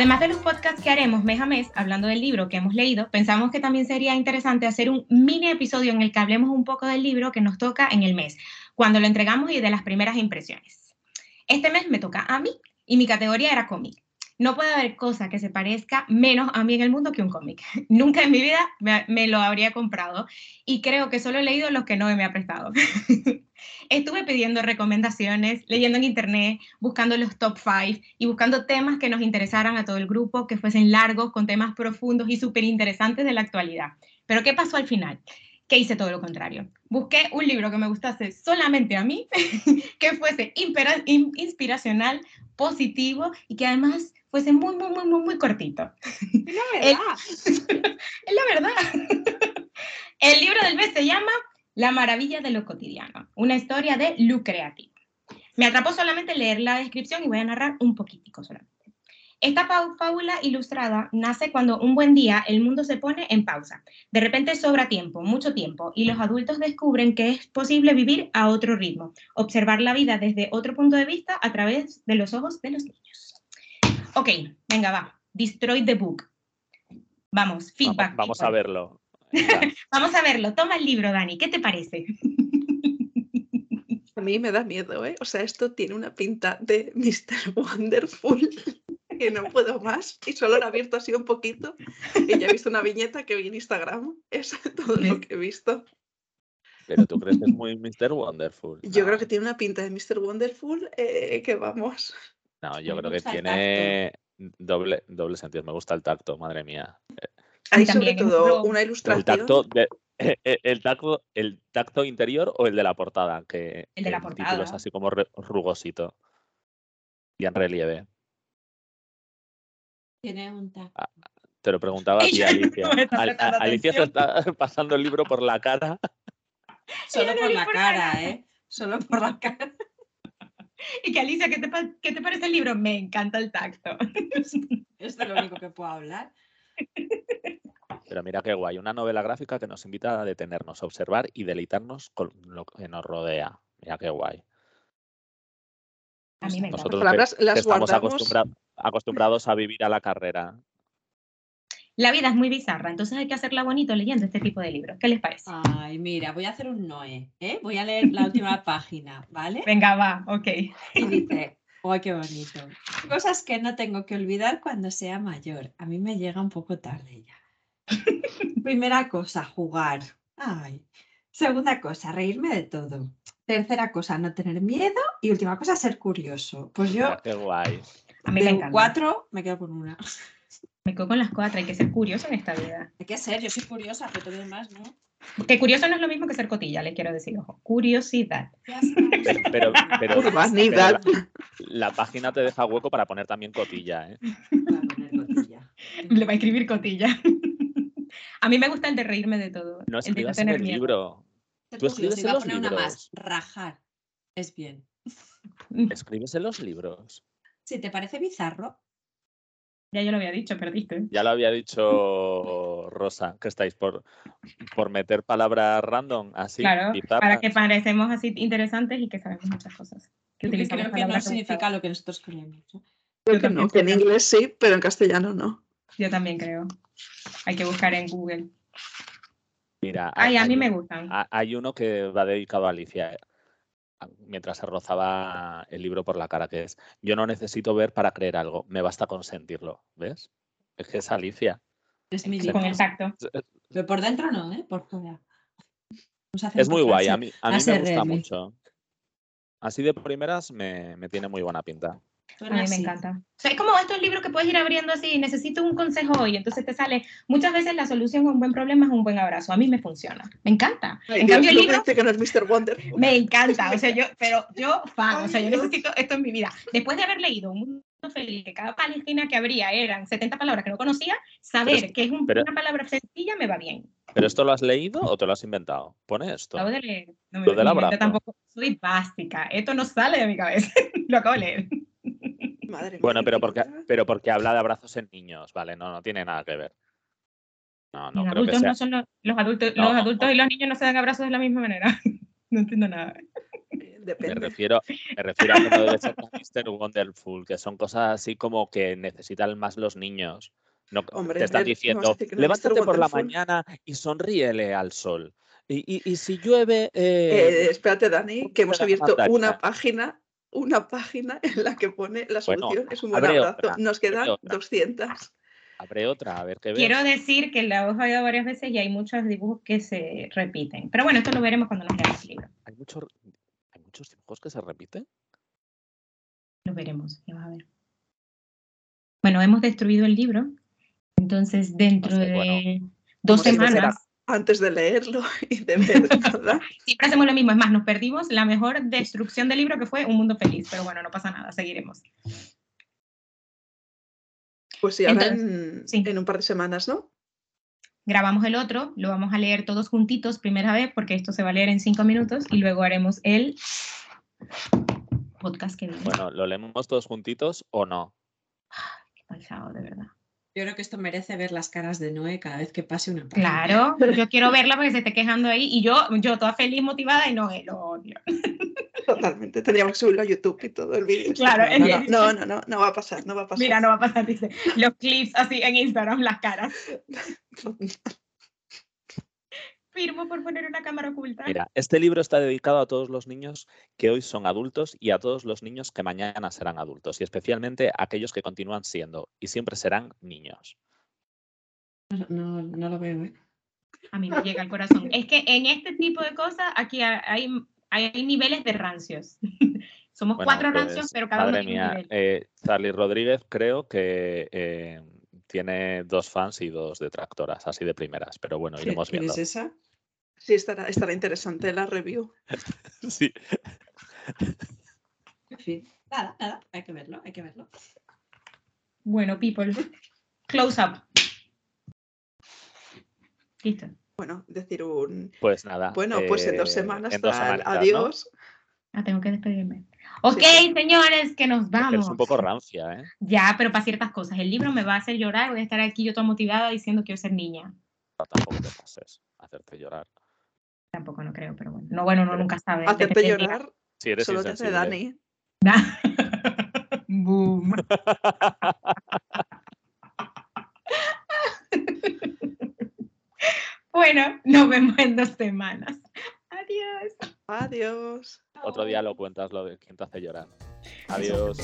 Además de los podcasts que haremos mes a mes hablando del libro que hemos leído, pensamos que también sería interesante hacer un mini episodio en el que hablemos un poco del libro que nos toca en el mes, cuando lo entregamos y de las primeras impresiones. Este mes me toca a mí y mi categoría era cómic. No puede haber cosa que se parezca menos a mí en el mundo que un cómic. Nunca en mi vida me, lo habría comprado y creo que solo he leído los que no me ha prestado. Estuve pidiendo recomendaciones, leyendo en internet, buscando los top 5 y buscando temas que nos interesaran a todo el grupo, que fuesen largos, con temas profundos y súper interesantes de la actualidad. Pero ¿qué pasó al final? Que hice todo lo contrario. Busqué un libro que me gustase solamente a mí, que fuese inspiracional, positivo y que además fuese muy, muy, muy, muy, muy cortito. Es la verdad. es la verdad. El libro del mes se llama la maravilla de lo cotidiano, una historia de Lucreativo. Me atrapó solamente leer la descripción y voy a narrar un poquitico solamente. Esta fábula ilustrada nace cuando un buen día el mundo se pone en pausa. De repente sobra tiempo, mucho tiempo, y los adultos descubren que es posible vivir a otro ritmo, observar la vida desde otro punto de vista a través de los ojos de los niños. Ok, venga, va. Destroy the book. Vamos, feedback. Vamos, a verlo. Vamos a verlo. Toma el libro, Dani. ¿Qué te parece? A mí me da miedo, ¿eh? O sea, esto tiene una pinta de Mr. Wonderful que no puedo más y solo lo he abierto así un poquito y ya he visto una viñeta que vi en Instagram. Es todo lo que he visto. Pero tú crees que es muy Mr. Wonderful. Yo creo que tiene una pinta de Mr. Wonderful eh, que vamos. No, yo creo que tiene doble, doble sentido. Me gusta el tacto, madre mía. Hay sobre todo una ilustración. El tacto, el, tacto, ¿El tacto interior o el de la portada? Que el de la portada. es así como rugosito y en relieve. Tiene un tacto. Ah, te lo preguntaba a ti, Alicia. Alicia se está pasando el libro por la cara. Solo por la cara, ¿eh? Solo por la cara. Y que Alicia, ¿qué te, ¿qué te parece el libro? Me encanta el tacto. Es de lo único que puedo hablar. Pero mira qué guay, una novela gráfica que nos invita a detenernos, a observar y deleitarnos con lo que nos rodea. Mira qué guay. A mí me Nosotros estamos acostumbrados a vivir a la carrera. La vida es muy bizarra, entonces hay que hacerla bonito leyendo este tipo de libros. ¿Qué les parece? Ay, mira, voy a hacer un Noé, ¿eh? Voy a leer la última página, ¿vale? Venga, va, ok. Y dice, ¡ay, qué bonito! Cosas que no tengo que olvidar cuando sea mayor. A mí me llega un poco tarde ya. Primera cosa, jugar. Ay. Segunda cosa, reírme de todo. Tercera cosa, no tener miedo. Y última cosa, ser curioso. Pues yo. Qué guay. A mí me encanta. cuatro, me quedo con una. Me quedo con las cuatro. Hay que ser curioso en esta vida. Hay que ser, yo soy curiosa, pero todo demás, ¿no? Que curioso no es lo mismo que ser cotilla, le quiero decir, ojo. Curiosidad. Pero, pero, la página te deja hueco para poner también cotilla, ¿eh? cotilla. Le va a escribir cotilla. A mí me gusta el de reírme de todo. No escribas en el libro. Tú escribes en los libros. Una más, rajar. Es bien. Escribes en los libros. Si te parece bizarro. Ya yo lo había dicho, perdiste. Ya lo había dicho Rosa, que estáis por, por meter palabras random así. Claro, para que parecemos así interesantes y que sabemos muchas cosas. Que creo que no significa lo que nosotros creemos. Creo que no, que en inglés sí, pero en castellano no. Yo también creo. Hay que buscar en Google. Mira, Ay, a mí me gustan. Hay uno que va dedicado a Alicia mientras se rozaba el libro por la cara, que es, yo no necesito ver para creer algo, me basta con sentirlo, ¿ves? Es que es Alicia. Es mi con exacto. Pero por dentro no, ¿eh? Por fuera. Es muy guay, a mí, a mí me gusta mucho. Así de primeras me, me tiene muy buena pinta. A mí me encanta. O sea, es como estos libros que puedes ir abriendo así, necesito un consejo hoy, entonces te sale, muchas veces la solución a un buen problema es un buen abrazo. A mí me funciona, me encanta. en cambio, el libro... que no es Mr. Wonder. Me encanta, o sea, yo, pero yo fan, o sea, yo necesito esto en mi vida. Después de haber leído un mundo feliz, que cada palestina que habría eran 70 palabras que no conocía, saber que es una palabra sencilla me va bien. ¿Pero esto lo has leído o te lo has inventado? Pone esto. Acabo de leer. No me lo tampoco soy básica. Esto no sale de mi cabeza. lo acabo de leer bueno, pero porque, pero porque habla de abrazos en niños, ¿vale? No, no tiene nada que ver. No, no creo que sea... no son los, adultos, los adultos y los niños no se dan abrazos de la misma manera. no entiendo nada. Me depende. refiero, me refiero a que no debe ser Mr. Wonderful, que son cosas así como que necesitan más los niños. No, Hombre, te están diciendo, no levántate por la Wonderful". mañana y sonríele al sol. Y, y- y si llueve, Eh, eh, espérate, Dani, que hemos abierto una página, una página en la que pone la Bueno, solución. es un buen abrazo. otra, Nos quedan otra. 200. abre otra, a ver qué ves. Quiero decir que la hemos oído varias veces y hay muchos dibujos que se repiten. Pero bueno, esto lo veremos cuando nos leamos el libro. Hay, mucho- hay muchos dibujos que se repiten. Lo veremos, ya vas a ver. Bueno, hemos destruido el libro. Entonces, dentro sé, de bueno, dos semanas, Antes de leerlo y de ver toda. siempre hacemos lo mismo. Es más, nos perdimos la mejor destrucción del libro que fue Un Mundo Feliz. Pero bueno, no pasa nada, seguiremos. Pues sí, ahora en, Entonces, sí. en un par de semanas, ¿no? Grabamos el otro, lo vamos a leer todos juntitos primera vez, porque esto se va a leer en cinco minutos, y luego haremos el podcast que viene. Bueno, ¿lo leemos todos juntitos o no? Qué cansado, de verdad. Yo creo que esto merece ver las caras de Noé cada vez que pase una página. Claro, yo quiero verla porque se esté quejando ahí y yo, yo toda feliz, motivada y no, eh, lo odio. Totalmente. Tendríamos que subirlo a YouTube y todo el vídeo. Claro, no, no, no, no, no, no va a pasar, no va a pasar. Mira, no va a pasar, dice. Los clips así en Instagram, las caras. Firmo por poner una cámara oculta. Mira, este libro está dedicado a todos los niños que hoy son adultos y a todos los niños que mañana serán adultos, y especialmente a aquellos que continúan siendo y siempre serán niños. No, no, no lo veo, ¿eh? A mí me llega al corazón. Es que en este tipo de cosas, aquí ha- hay, hay niveles de rancios. Somos Bueno, cuatro pues, rancios, pero cada madre uno tiene un mía, nivel. eh, Charlie Rodríguez creo que eh, tiene dos fans y dos detractoras, así de primeras, pero bueno, ¿Qui- iremos ¿Quién viendo. es esa? Sí, estará, estará interesante la review. Sí. En fin, nada, nada, hay que verlo, hay que verlo. Bueno, people. Close up. Listo. Bueno, decir un. Pues nada. Bueno, pues en dos eh, semanas, en dos tal, semanitas, ¿no? adiós. Ah, tengo que despedirme. Ok, sí. señores, que nos vamos. Eres un poco rancia, ¿eh? Ya, pero para ciertas cosas. El libro me va a hacer llorar. Voy a estar aquí yo toda motivada diciendo que quiero ser niña. Tampoco te pases, hacerte llorar. Tampoco no creo, pero bueno. No, bueno, no, nunca sabe. Hacerte llorar Si eres solo te hace. Dani. Boom. bueno, nos vemos en dos semanas. Adiós. Adiós. Otro día lo cuentas lo de quién te hace llorar. Adiós.